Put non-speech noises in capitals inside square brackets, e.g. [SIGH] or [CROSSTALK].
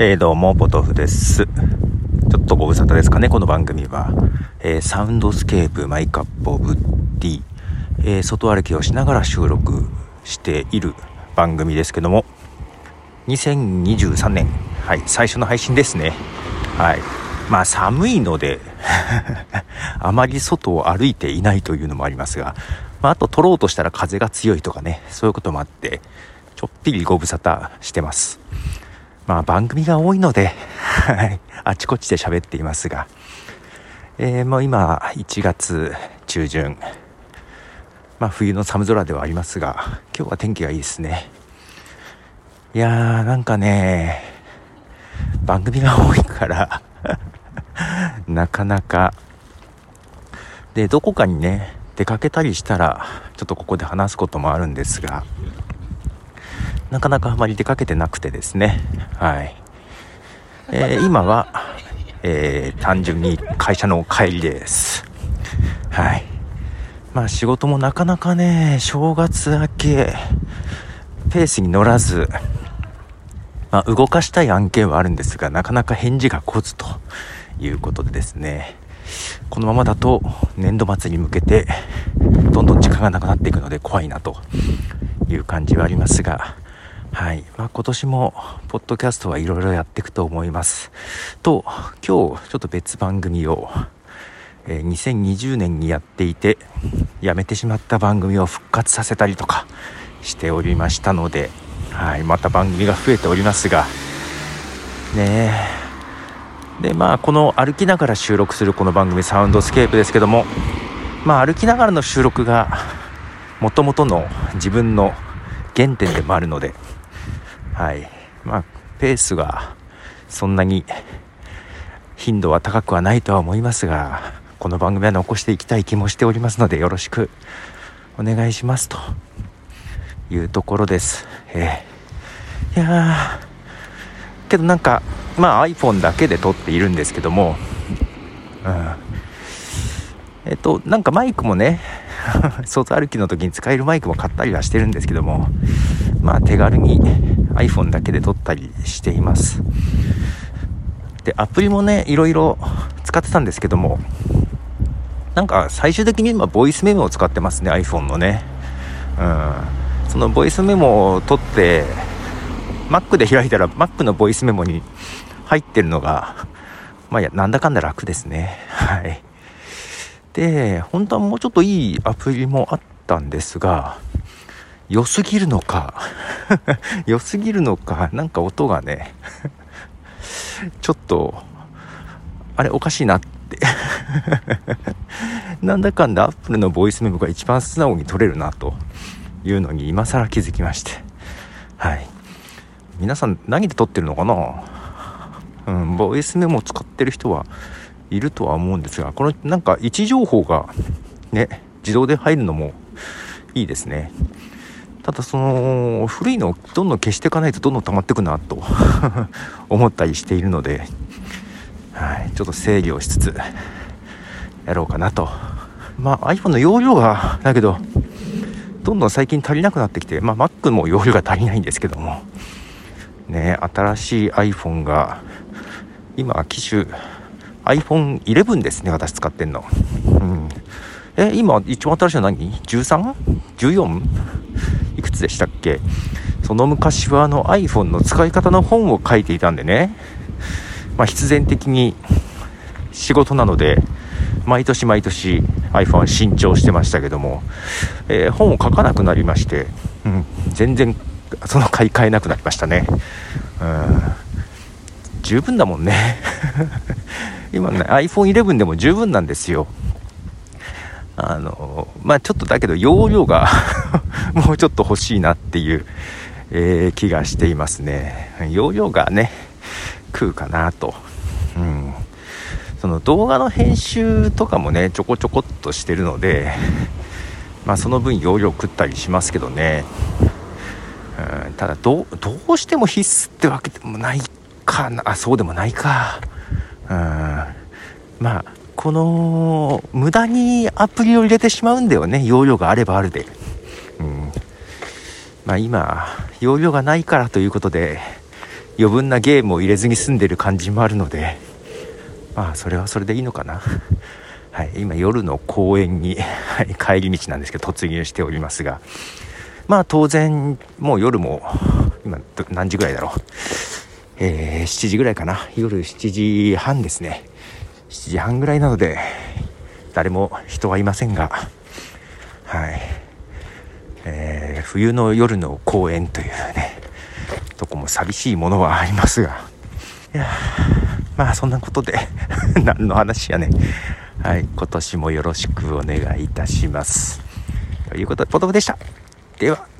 えー、どうも、ポトフです。ちょっとご無沙汰ですかね、この番組は。えー、サウンドスケープ my cup of tea、えー、外歩きをしながら収録している番組ですけども、2023年、はい、最初の配信ですね。はい。まあ寒いので [LAUGHS] あまり外を歩いていないというのもありますが、まあ、あと撮ろうとしたら風が強いとかね、そういうこともあって、ちょっぴりご無沙汰してます。まあ番組が多いので、はい、あちこちで喋っていますが、えー、もう今1月中旬、まあ冬の寒空ではありますが、今日は天気がいいですね。いやーなんかね、番組が多いから [LAUGHS] なかなか、で、どこかにね、出かけたりしたら、ちょっとここで話すこともあるんですが、なかなかあまり出かけてなくてですね、はい。えー、今は、えー、単純に会社の帰りです。はい。まあ仕事もなかなかね、正月明け、ペースに乗らず、まあ、動かしたい案件はあるんですが、なかなか返事が来ずということでですね、このままだと年度末に向けて、どんどん時間がなくなっていくので怖いなという感じはありますが、はい。まあ、今年も、ポッドキャストはいろいろやっていくと思います。と、今日、ちょっと別番組を、えー、2020年にやっていて、やめてしまった番組を復活させたりとかしておりましたので、はい。また番組が増えておりますが、ねえ。で、まあ、この歩きながら収録するこの番組、サウンドスケープですけども、まあ、歩きながらの収録が、もともとの自分の原点でもあるので、はい。まあ、ペースがそんなに頻度は高くはないとは思いますが、この番組は残していきたい気もしておりますので、よろしくお願いしますというところです。えー、いや、けどなんか、まあ iPhone だけで撮っているんですけども、うん。えっと、なんかマイクもね、[LAUGHS] 外歩きの時に使えるマイクも買ったりはしてるんですけども、まあ手軽に iPhone だけで撮ったりしています。で、アプリもね、いろいろ使ってたんですけども、なんか最終的に今、ボイスメモを使ってますね、iPhone のね。うん。そのボイスメモを取って、Mac で開いたら Mac のボイスメモに入ってるのが、まあ、なんだかんだ楽ですね。はい。で、本当はもうちょっといいアプリもあったんですが、良すぎるのか [LAUGHS] 良すぎるのか、なんか音がねちょっと、あれおかしいなって [LAUGHS] なんだかんだアップルのボイスメモが一番素直に取れるなというのに今更気づきまして。はい。皆さん何で撮ってるのかな？うん、ボイスメモを使ってる人はいるとは思うんですが、このなんか位置情報がね、自動で入るのもいいですね。ただその古いのをどんどん消していかないとどんどん溜まっていくなと [LAUGHS] 思ったりしているので、はい、ちょっと整理をしつつやろうかなと。まあ iPhone の容量がだけどどんどん最近足りなくなってきて、まあ Mac も容量が足りないんですけどもね新しい iPhone が今機種 iPhone11 ですね私使ってんの。うんえ、今、一番新しいの何 ?13?14? いくつでしたっけ？その昔はあの iPhone の使い方の本を書いていたんでね、まあ、必然的に仕事なので、毎年毎年 iPhone 新調してましたけども、えー、本を書かなくなりまして、うん、全然その買い替えなくなりましたね。うん、十分だもんね。[LAUGHS] 今ね、iPhone11 でも十分なんですよ。あの、まあちょっとだけど容量が [LAUGHS] もうちょっと欲しいなっていう、えー、気がしていますね。容量がね、食うかなと。うん。その動画の編集とかもね、ちょこちょこっとしてるので、まあその分容量食ったりしますけどね。うん、ただど、うしても必須ってわけでもないかな。あ、そうでもないか。うん。まあ、この、無駄にアプリを入れてしまうんだよね。容量があればあるで。うん。まあ今、容量がないからということで、余分なゲームを入れずに済んでる感じもあるのでまあそれはそれでいいのかなはい、今夜の公園に、帰り道なんですけど突入しておりますがまあ当然もう夜も今何時ぐらいだろう、えー、7時ぐらいかな夜7時半ですね7時半ぐらいなので誰も人はいませんがはい、えー、冬の夜の公園というねとこも寂しいものはありますがいやまあそんなことで [LAUGHS] 何の話やねはい、今年もよろしくお願いいたします。ということで、ポトフでした。では。